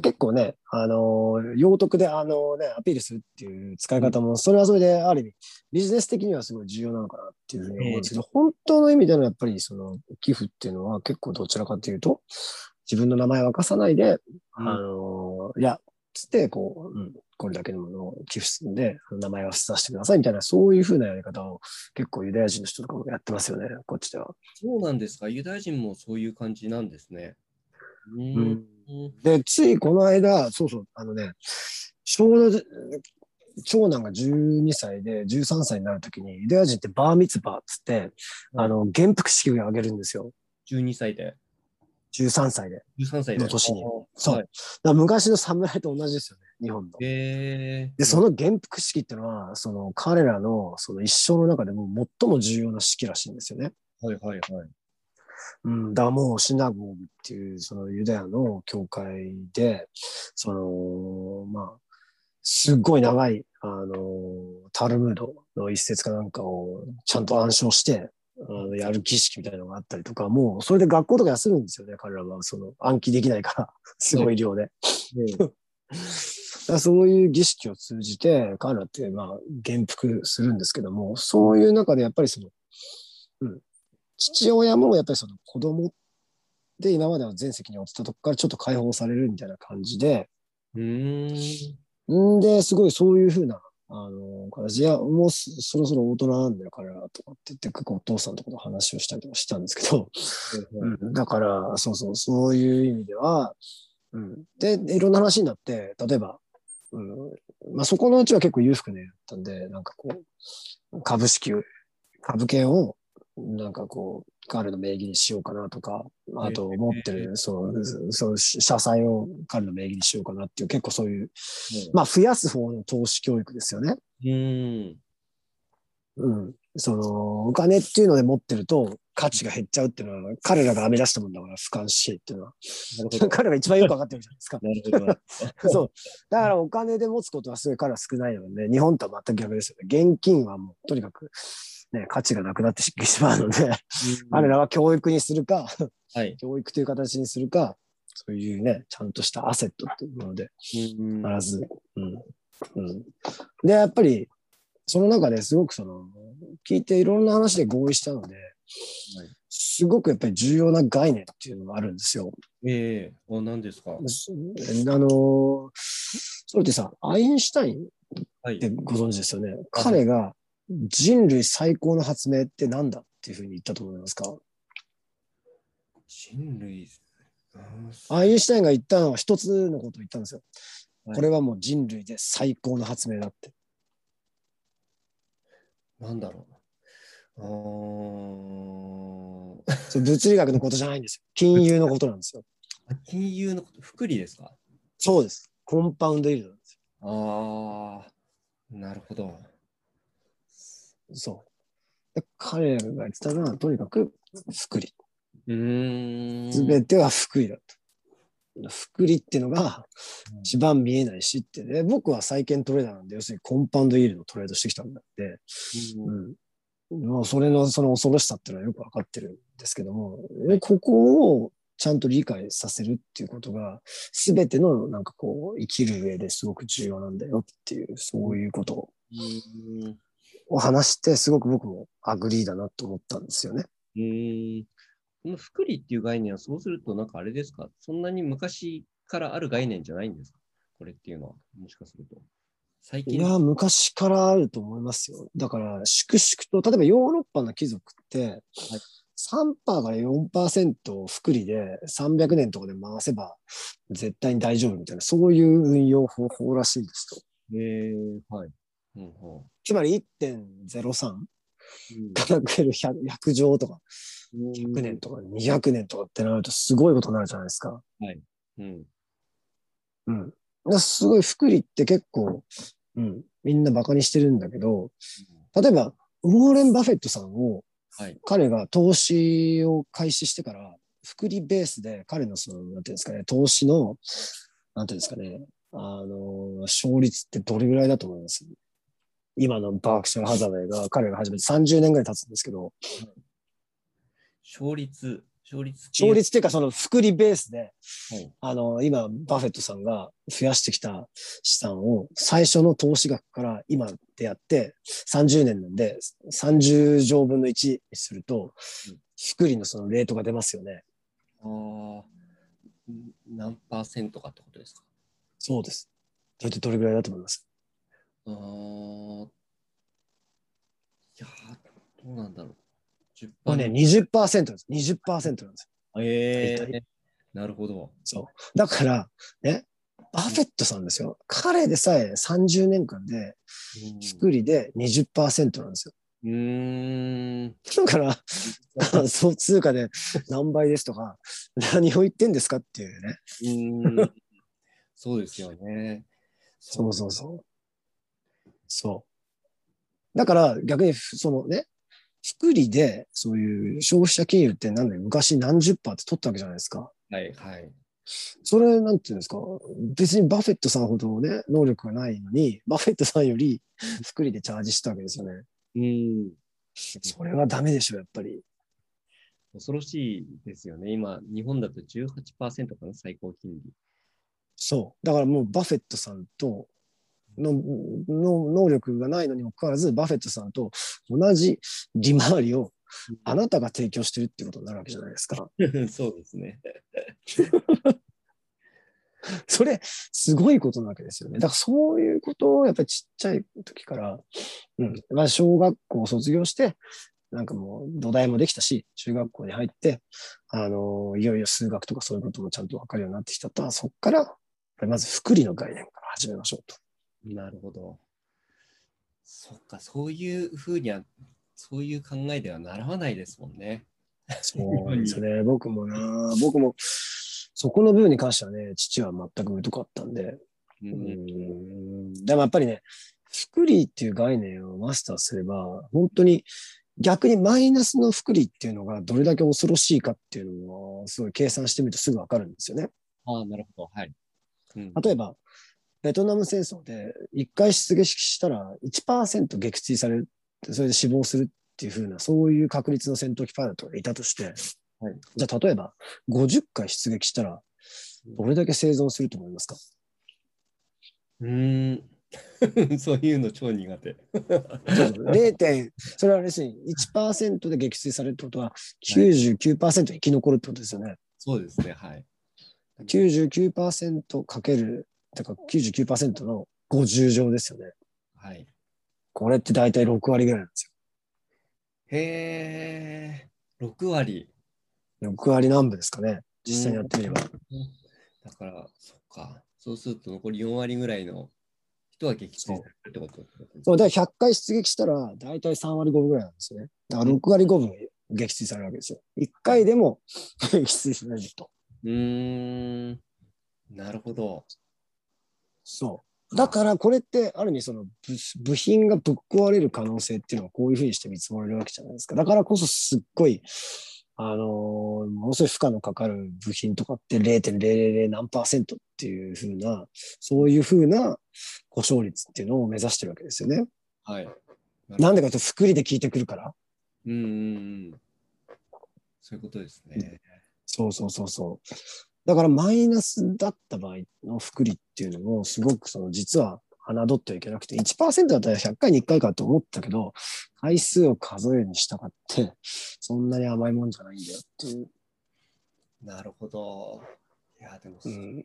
結構ね、あのー、用徳で、あのね、アピールするっていう使い方も、それはそれで、ある意味、ビジネス的にはすごい重要なのかなっていうふうに思うんですけど、本当の意味でのやっぱり、その、寄付っていうのは結構どちらかというと、自分の名前を明かさないで、うんあのー、いや、つって、こう、うん、これだけのものを寄付するんで、名前は伏させてくださいみたいな、そういうふうなやり方を結構ユダヤ人の人とかもやってますよね、こっちでは。そうなんですか。ユダヤ人もそういう感じなんですね。うん。うんで、ついこの間、そうそう、あのね、ちょうど、長男が12歳で13歳になるときに、ユダヤ人ってバーミツバーっつって、あの、元服式を挙げるんですよ。12歳で。13歳で。13歳で。の年にそうはいだ昔の侍と同じですよね、日本の。で、その元服式っていうのは、その彼らのその一生の中でも最も重要な式らしいんですよね。はいはいはい。うん、だからもうシナゴーグっていうそのユダヤの教会で、その、まあ、すっごい長い、あの、タルムードの一節かなんかをちゃんと暗唱して、あのやる儀式みたいなのがあったりとか、もうそれで学校とか休むんですよね、彼らは。その暗記できないから、すごい量で。そういう儀式を通じて、彼らって、まあ、元服するんですけども、そういう中でやっぱりその、うん、父親もやっぱりその子供で今までの全席に負ってたとこからちょっと解放されるみたいな感じで、うーん。んで、すごいそういうふうな、あの、形で、いや、もうそそろそろ大人なんだよ、彼らとかって言って、結構お父さんとかと話をしたりとかしたんですけど、うん、だから、そうそう、そういう意味では、うん、で、いろんな話になって、例えば、うん。まあ、そこのうちは結構裕福ねだったんで、なんかこう、株式を、株券を、なんかこう、彼の名義にしようかなとか、あと持ってる、そう、そう、社債を彼の名義にしようかなっていう、結構そういう、まあ、増やす方の投資教育ですよね。うーん。うん。その、お金っていうので持ってると価値が減っちゃうっていうのは、彼らが編み出したもんだから、俯瞰しっていうのは。彼らが一番よくわかってるじゃないですか。そう。だからお金で持つことはすごい彼は少ないので、日本とは全く逆ですよね。現金はもう、とにかく、ね、価値がなくなってし まうので、彼らは教育にするか、はい。教育という形にするか、そういうね、ちゃんとしたアセットっていうもので、うん必ず。うん。うん。で、やっぱり、その中ですごくその、聞いていろんな話で合意したので、すごくやっぱり重要な概念っていうのがあるんですよ。ええお、何ですか？あの、それってさ、アインシュタインはいってご存知ですよね。彼が人類最高の発明って何だっていうふうに言ったと思いますか？人類。アインシュタインが言ったのは一つのことを言ったんですよ。はいこれはもう人類で最高の発明だって。なんだろう。それ物理学のことじゃないんですよ。金融のことなんですよ。あ金融のこと、福利ですか？そうです。コンパウンドイールドなんですああ、なるほど。よ。そう。で彼らが言ってたのは、とにかく福利。うーん。すべては福利だと。福利っていうのが一番見えないしってね、僕は債券トレーダーなんで、要するにコンパウンドイールドをトレードしてきたんだって、うんうん。それのその恐ろしさっていうのはよくわかってるんですけども、えここをちゃんと理解させるっていうことが、すべてのなんかこう、生きる上ですごく重要なんだよっていう、そういうことうんを話して、すごく僕も agree だなと思ったんですよね。うん。この複利っていう概念はそうするとなんかあれですか？そんなに昔からある概念じゃないんですか？これっていうのは。もしかすると。最近。いや、昔からあると思いますよ。だから、粛々と、例えばヨーロッパの貴族って、3%から4%福利で300年とかで回せば絶対に大丈夫みたいな、そういう運用方法らしいんですと。えー、はい。うんうんつまり1.03うんかける 100, 100乗とか100年とか200年とかってなるとすごいことになるじゃないですか。うん。うん。だからすごい福利って結構、うん、みんなバカにしてるんだけど、例えば、ウォーレン・バフェットさんをはい。彼が投資を開始してから、福利ベースで彼のその、なんていうんですかね、投資の、なんていうんですかね、あの、勝率ってどれぐらいだと思います？今のバークシャー・ハザウェイが彼が始めて30年ぐらい経つんですけど、勝率、勝率。勝率っていうかその福利ベースで、はい。あの、今、バフェットさんが増やしてきた資産を最初の投資額から今でやって30年なんで30乗分の1にするとうん、福利のそのレートが出ますよね。あー。ん何パーセントかってことですか？そうです。大体どれぐらいだと思います？あーいやーどうなんだろう。10%まあね、20%なんです。20%なんですえ大体ー、なるほど。そう。だから、ね、バフェットさんですよ。彼でさえ30年間で、福利で20%なんですよ。うーん。だから、そう通貨で何倍ですとか、何を言ってんですかっていうね。うーん。そうですよね。そうそうそう。そう。だから逆に、そのね、複利でそういう消費者金融ってなんで昔何十パーって取ったわけじゃないですか。はいはい。それ、なんていうんですか、別にバフェットさんほどね、能力がないのに、バフェットさんより複利でチャージしたわけですよね。うん。それはダメでしょ、やっぱり。恐ろしいですよね。今、日本だと18%かな、最高金利。そう。だからもうバフェットさんとのの能力がないのにもかかわらず、バフェットさんと同じ利回りをあなたが提供してるってことになるわけじゃないですか。そうですね。それ、すごいことなわけですよね。だからそういうことをやっぱりちっちゃい時から、うん、まあ小学校を卒業して、なんかもう土台もできたし、中学校に入って、あの、いよいよ数学とかそういうこともちゃんとわかるようになってきたと、そこから、まず福利の概念から始めましょうと。なるほど。そっか、そういうふうには、そういう考えでは習わないですもんね。そうですよね。僕もな、僕も、そこの部分に関してはね、父は全く疎かったんで、ううんんでもやっぱりね、福利っていう概念をマスターすれば、本当に逆にマイナスの福利っていうのがどれだけ恐ろしいかっていうのをすごい計算してみるとすぐわかるんですよね。ああ、なるほど。はい。うん、例えば、ベトナム戦争で一回出撃したら1%撃墜される、それで死亡するっていう風な、そういう確率の戦闘機パイロットがいたとして、はいじゃあ例えば50回出撃したら、どれだけ生存すると思いますか？うーん。そういうの超苦手。そうそう0点、それは要するに1%で撃墜されるってことは99%生き残るってことですよね。そうですね。はい。99%かける、だから99%の50乗ですよね。はい。これって大体6割ぐらいなんですへえ、6割。よ。6割何部ですかね。実際にやってみれば。だから、そっか。そうすると残り4割ぐらいの人は撃墜されるってことそう、だから100回出撃したら大体3割5分ぐらいなんですよね。だから6割5分撃墜されるわけですよ。1回でも撃墜されると。うーん。なるほど。そう。だからこれってある意味その部部品がぶっ壊れる可能性っていうのはこういうふうにして見積もれるわけじゃないですか。だからこそすっごい、あのーものすごい負荷のかかる部品とかって0.000何パーセントっていうふうな、そういうふうな故障率っていうのを目指してるわけですよね。はい。なんでかというと、福利で効いてくるから。うんうんうん。そういうことですね。そうそうそうそう。だからマイナスだった場合の福利っていうのもすごくその実は侮ってはいけなくて、1%だったら100回に1回かと思ったけど、回数を数えるにしたかって、そんなに甘いもんじゃないんだよっていう。なるほど。いや、でも、うん、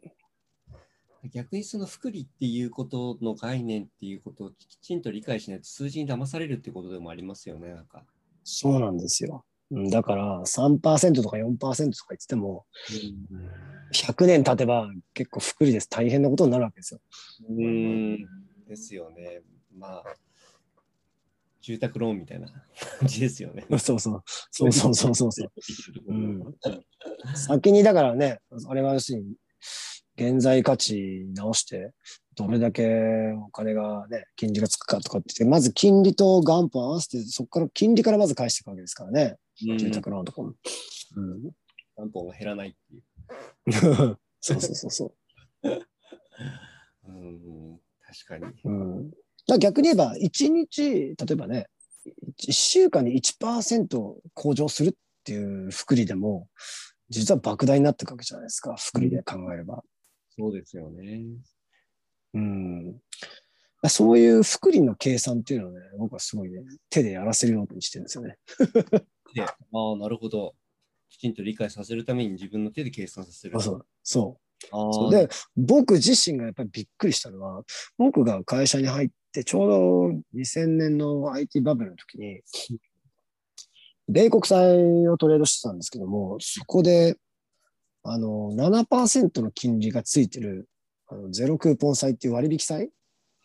逆にその福利っていうことの概念っていうことをきちんと理解しないと数字に騙されるってことでもありますよね、なんか。そうなんですよ。うんだから3%とか4%とか言ってても、100年経てば結構福利です。大変なことになるわけですよ。うーん。ですよね。まあ、住宅ローンみたいな 感じですよね。そうそう。そうそうそうそうそう。うん先にだからね、あれは要するに、現在価値直して、どれだけお金がね、金利がつくかとかって言って、まず金利と元本合わせて、そこから金利からまず返していくわけですからね、うん住宅ローンとかも。うん、元本が減らないっていう。そうそうそうそうん、確かに。う。うん、だ逆に言えば、1日、例えばね、1週間に1%向上するっていう福利でも、実は莫大になっていくわけじゃないですか、福利で考えれば。そうですよね。うん。そういう福利の計算っていうのはね、僕はすごいね、手でやらせるようにしてるんですよね。で、ああ、なるほど。きちんと理解させるために自分の手で計算させる。あそう。そう。そうで、僕自身がやっぱりびっくりしたのは、僕が会社に入って、ちょうど2000年の IT バブルの時に、米国債をトレードしてたんですけども、そこで、あの、7%の金利がついてる、あのゼロクーポン債っていう割引債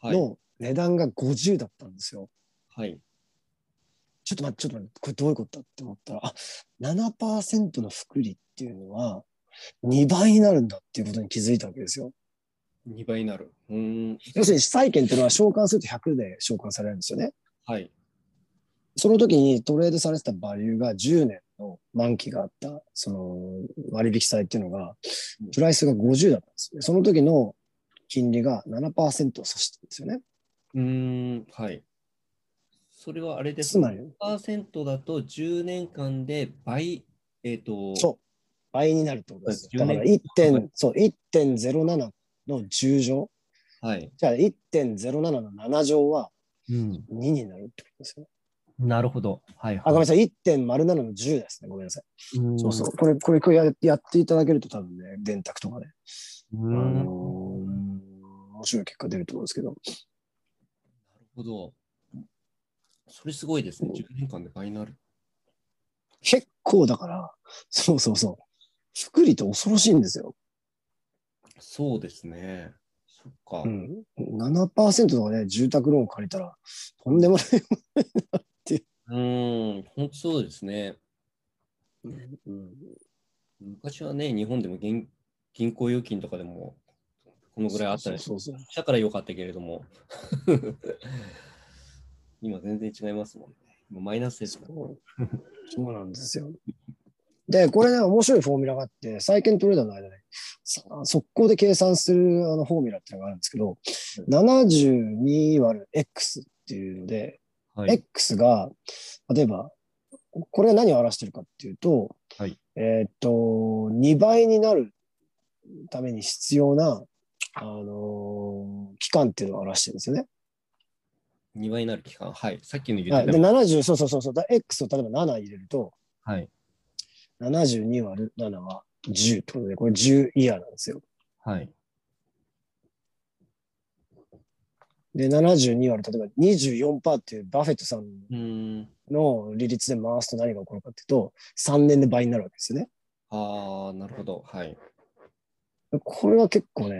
はい。の値段が50だったんですよ。はい。ちょっと待って、ちょっと待って、これどういうことだって思ったら、あ、7%の複利っていうのは2倍になるんだっていうことに気づいたわけですよ。2倍になる。うーん。要するに債券っていうのは償還すると100で償還されるんですよね。はい。その時にトレードされてたバリューが10年の満期があった、その割引債っていうのが、プライスが50だったんですね。その時の金利が7%を指してるんですよね。うーん。はい。それはあれですつまり、1%だと10年間で倍、えっ、と、そう、倍になるってことです。10だから年 1.、そう、1.07の10乗。はい。じゃあ1.07の7乗はうん。2になるってことですよ。なるほど。はい、あ、ごめんなさい。1.07の10ですね。ごめんなさい。うんそうそう。これ、これ、これややっていただけると多分ね、電卓とかで、うあのーん。面白い結果出ると思うんですけど。なるほど。それすごいですね。10年間で倍になる。結構だから、そうそうそう。福利って恐ろしいんですよ。そうですね。そっか。うん。7%とかね、住宅ローン借りたら、とんでもない。うーん、本当そうですね。うん、昔はね、日本でも銀銀行預金とかでもこのぐらいあったりしたからよかったけれども、今全然違いますもんね。マイナスですもん。そうそうなんですよ。で、これね、面白いフォーミュラがあって、債券トレーダーの間で、さ速攻で計算するあのフォーミュラっていうのがあるんですけど、72割る X っていうので、はい。X が、例えば、これは何を表してるかっていうと、はいえーっと、2倍になるために必要な、あのー期間っていうのを表してるんですよね。2倍になる期間？はい。さっきの言はい、で、ってた。70、そうそうそうそう、だ X を例えば7入れると、はい。72割る7は10ってことで、これ10イヤーなんですよ。はい。で、72割る、例えば24%っていうバフェットさん。の利率で回すと何が起こるかっていうと、3年で倍になるわけですよね。ああ、なるほど。はい。これは結構ね、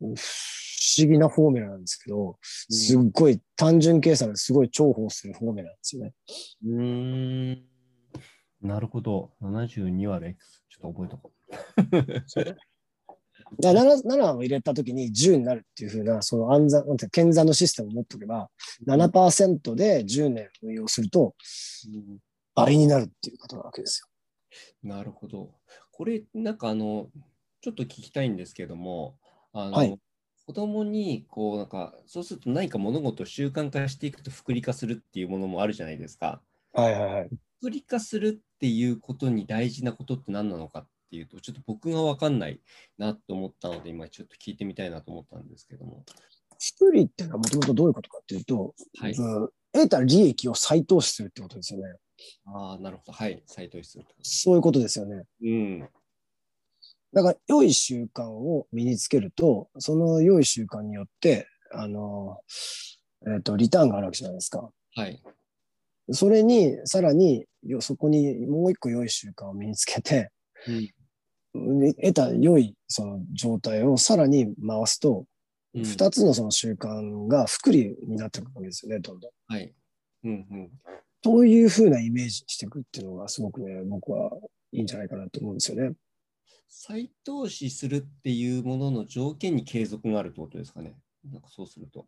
不思議なフォーミュラなんですけど、すっごい単純計算ですごい重宝するフォーミュラなんですよね。うーん。なるほど。72割る X。ちょっと覚えとこだから 7, 7を入れたときに10になるっていうふうな、その暗算、なんて検算のシステムを持っておけば、7%で10年運用するとう。倍になるっていうことなわけですなるほど。これ、なんかあの、ちょっと聞きたいんですけども、あの、はい子供に、こう、なんか、そうすると何か物事を習慣化していくと複利化するっていうものもあるじゃないですか。よ。はいはいはい。複利化するっていうことに大事なことって何なのかっていうと、ちょっと僕が分かんないなと思ったので、今ちょっと聞いてみたいなと思ったんですけども。福利っていうのはもともとどういうことかっていうと、はい。うん得た利益を再投資するってことですよね。ああ、なるほど。はい。再投資する。そういうことですよね。うん。だから、良い習慣を身につけると、その良い習慣によって、あの、えっ、と、リターンがあるわけじゃないですか。はい。それに、さらに、よそこにもう一個良い習慣を身につけて、うん。で得た良いその状態をさらに回すと、うん二、つのその習慣が福利になってくるわけですよね、どんどん。はい。うんうん。そういうふうなイメージにしていくっていうのがすごくね、僕はいいんじゃないかなと思うんですよね。再投資するっていうものの条件に継続があるってことですかね。なんかそうすると。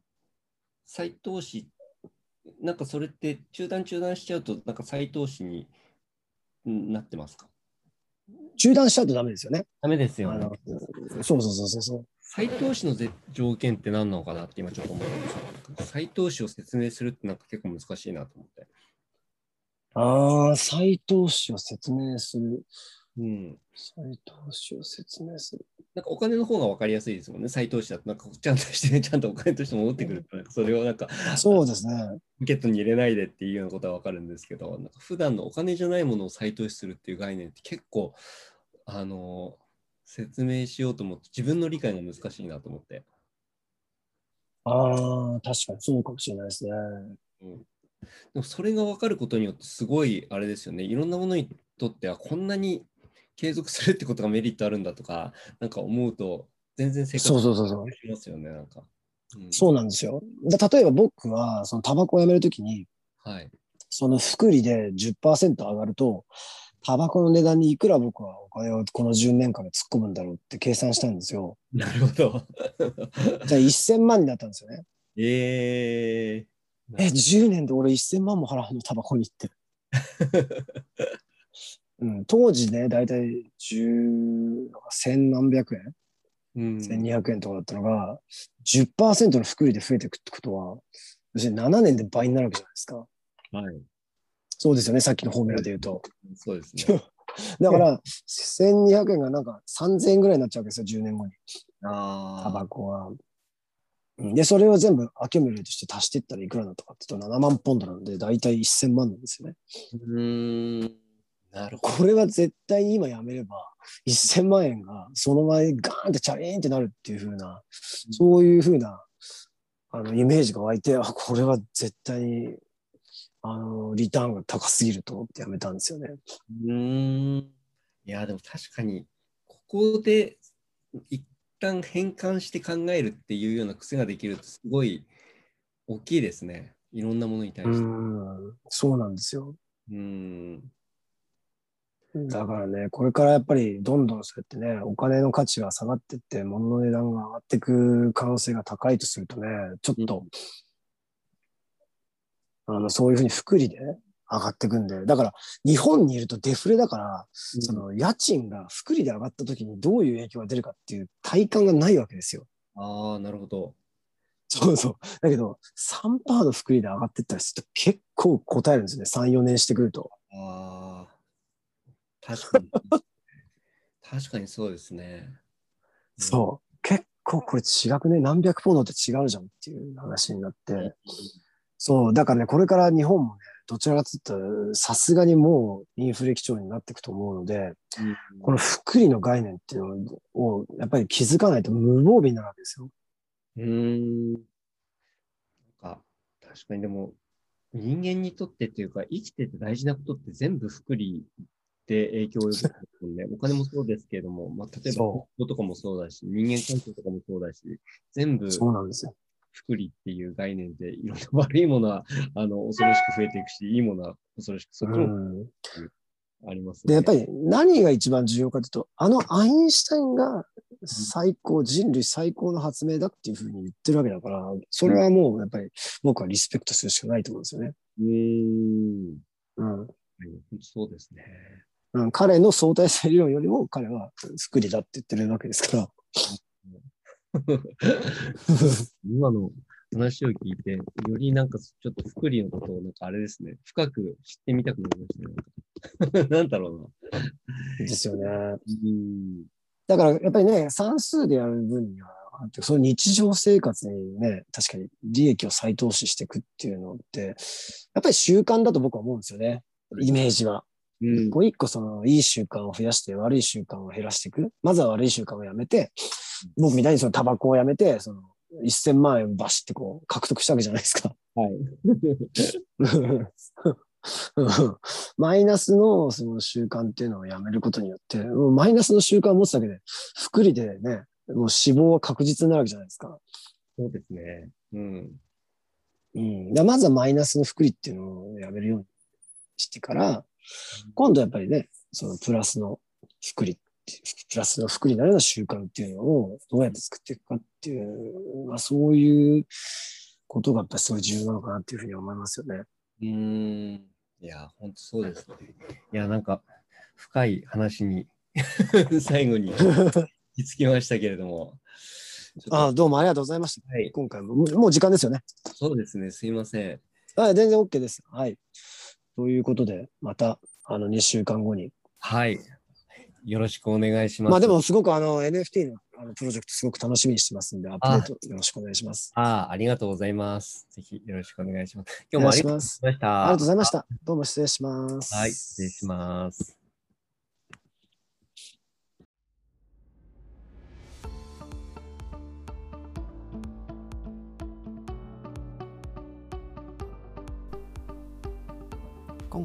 再投資、なんかそれって中断中断しちゃうと、なんか再投資にんなってますか？中断しちゃうとダメですよね。ダメですあのそうそうそうそうそう。再投資のぜ条件って何なのかなって今ちょっと思っすよ。再投資を説明するってなんか結構難しいなと思って。ああ、再投資を説明する。うん。再投資を説明する。なんかお金の方が分かりやすいですもんね。再投資だと、なんかちゃんとして、ちゃんとお金として戻ってくるかそれをなんかそうですね。ポケットに入れないでっていうようなことは分かるんですけど、なんか普段のお金じゃないものを再投資するっていう概念って結構、あの説明しようと思って、自分の理解が難しいなと思って。ああ、確かにそうかもしれないですね。でもそれが分かることによって、すごいあれですよね。いろんなものにとってはこんなに継続するってことがメリットあるんだとか、なんか思うと、全然生活そうそうそうそう。しますよね、なんか。うんそうなんですよ。だ例えば僕は、そのタバコをやめるときに、はい。その福利で10%上がると、タバコの値段にいくら僕はお金をこの10年間で突っ込むんだろうって計算したんですよ。なるほど。じゃあ1000万になったんですよね。えー、え、10年で俺1000万も払うの？タバコにって。うん、当時ね、だいたい10、千何百円、うん、1200円とかだったのが、10%の福利で増えていくってことは、要するに7年で倍になるわけじゃないですか。はい。そうですよね、さっきのフォーミュラで言うと。そうですね。だから、1200円がなんか3000円ぐらいになっちゃうわけですよ、10年後に。あタバコは。うんで、それを全部アキュミュレートして足していったらいくらだとかって言うと7万ポンドなんで、だいたい1000万なんですよね。うーん。なる。これは絶対に今やめれば、1000万円がその前にガーンってチャリーンってなるっていう風な、そういう風な、あの、イメージが湧いて、あ、これは絶対に、あの、リターンが高すぎると思ってやめたんですよね。うーん。いや、でも確かに、ここで一旦変換して考えるっていうような癖ができると、すごい大きいですね。いろんなものに対うして。ん、そうなんですよ。うーん。だからね、これからやっぱりどんどんそうやってね、お金の価値が下がってって、物の値段が上がっていく可能性が高いとするとね、ちょっと、あの、そういうふうに福利で上がっていくんで、だから日本にいるとデフレだから、その家賃が福利で上がった時にどういう影響が出るかっていう体感がないわけですよ。ああ、なるほど。そうそう。だけど、3%の福利で上がってったりすると結構答えるんですね。3、4年してくると。ああ。確かに。確かにそうですね。そう。結構これ違くね？何百ポンドって違うじゃんっていう話になって。そう。だからね、これから日本もね、どちらかというと、さすがにもうインフレ基調になっていくと思うので、うん。この福利の概念っていうのを、やっぱり気づかないと無防備になるわけですよ。うーん。なんか、確かにでも、人間にとってっていうか、生きてて大事なことって全部福利で影響を及ぼすんで。お金もそうですけれども、まあ、例えば、そ人とかもそうだし、人間関係とかもそうだし、全部そうなんですよ。福利っていう概念で、いろんな悪いものは、あの、恐ろしく増えていくし、いいものは恐ろしく、そっちもうん。ありますで、ね。やっぱり何が一番重要かというと、あのアインシュタインが最高、人類最高の発明だっていうふうに言ってるわけだから、それはもうやっぱり僕はリスペクトするしかないと思うんですよね。うーん。うん。そうですね。うん、彼の相対性理論よりも彼は福利だって言ってるわけですから。今の話を聞いて、よりなんかちょっと福利のことをなんかあれですね、深く知ってみたくなりましたね。なんだろうな。ですよね。うん。だからやっぱりね、算数でやる分には、その日常生活にね、確かに利益を再投資していくっていうのって、やっぱり習慣だと僕は思うんですよね。イメージは。うん一個一個そのいい習慣を増やして悪い習慣を減らしていく。まずは悪い習慣をやめて、僕みたいにそのタバコをやめて、その1000万円バシってこう獲得したわけじゃないですか。はい。マイナスのその習慣っていうのをやめることによって、マイナスの習慣を持つだけで、福利でね、もう死亡は確実になるわけじゃないですか。そうですね。うん。うん。だまずはマイナスの福利っていうのをやめるようにしてから、今度はやっぱりね、そのプラスの福利プラスの福利になるような習慣っていうのをどうやって作っていくかっていう、まあそういうことがやっぱりすごい重要なのかなっていうふうに思いますよね。うーん。いや、本当そうですね。いや、なんか、深い話に 最後に行き着きましたけれども。ああ、どうもありがとうございました。はい。今回も、もうもう時間ですよね。そうですね。すいません。はい、全然 OK です。はい。ということで、また、あの、2週間後に。はい。よろしくお願いします。まあでも、すごくあの、NFT のあのプロジェクトすごく楽しみにしてますんで、アップデートよろしくお願いします。ああ、ありがとうございます。ぜひよろしくお願いします。今日もありがとう。ございました。ありがとうございました。どうも失礼します。はい、失礼します。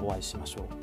お会いしましょう。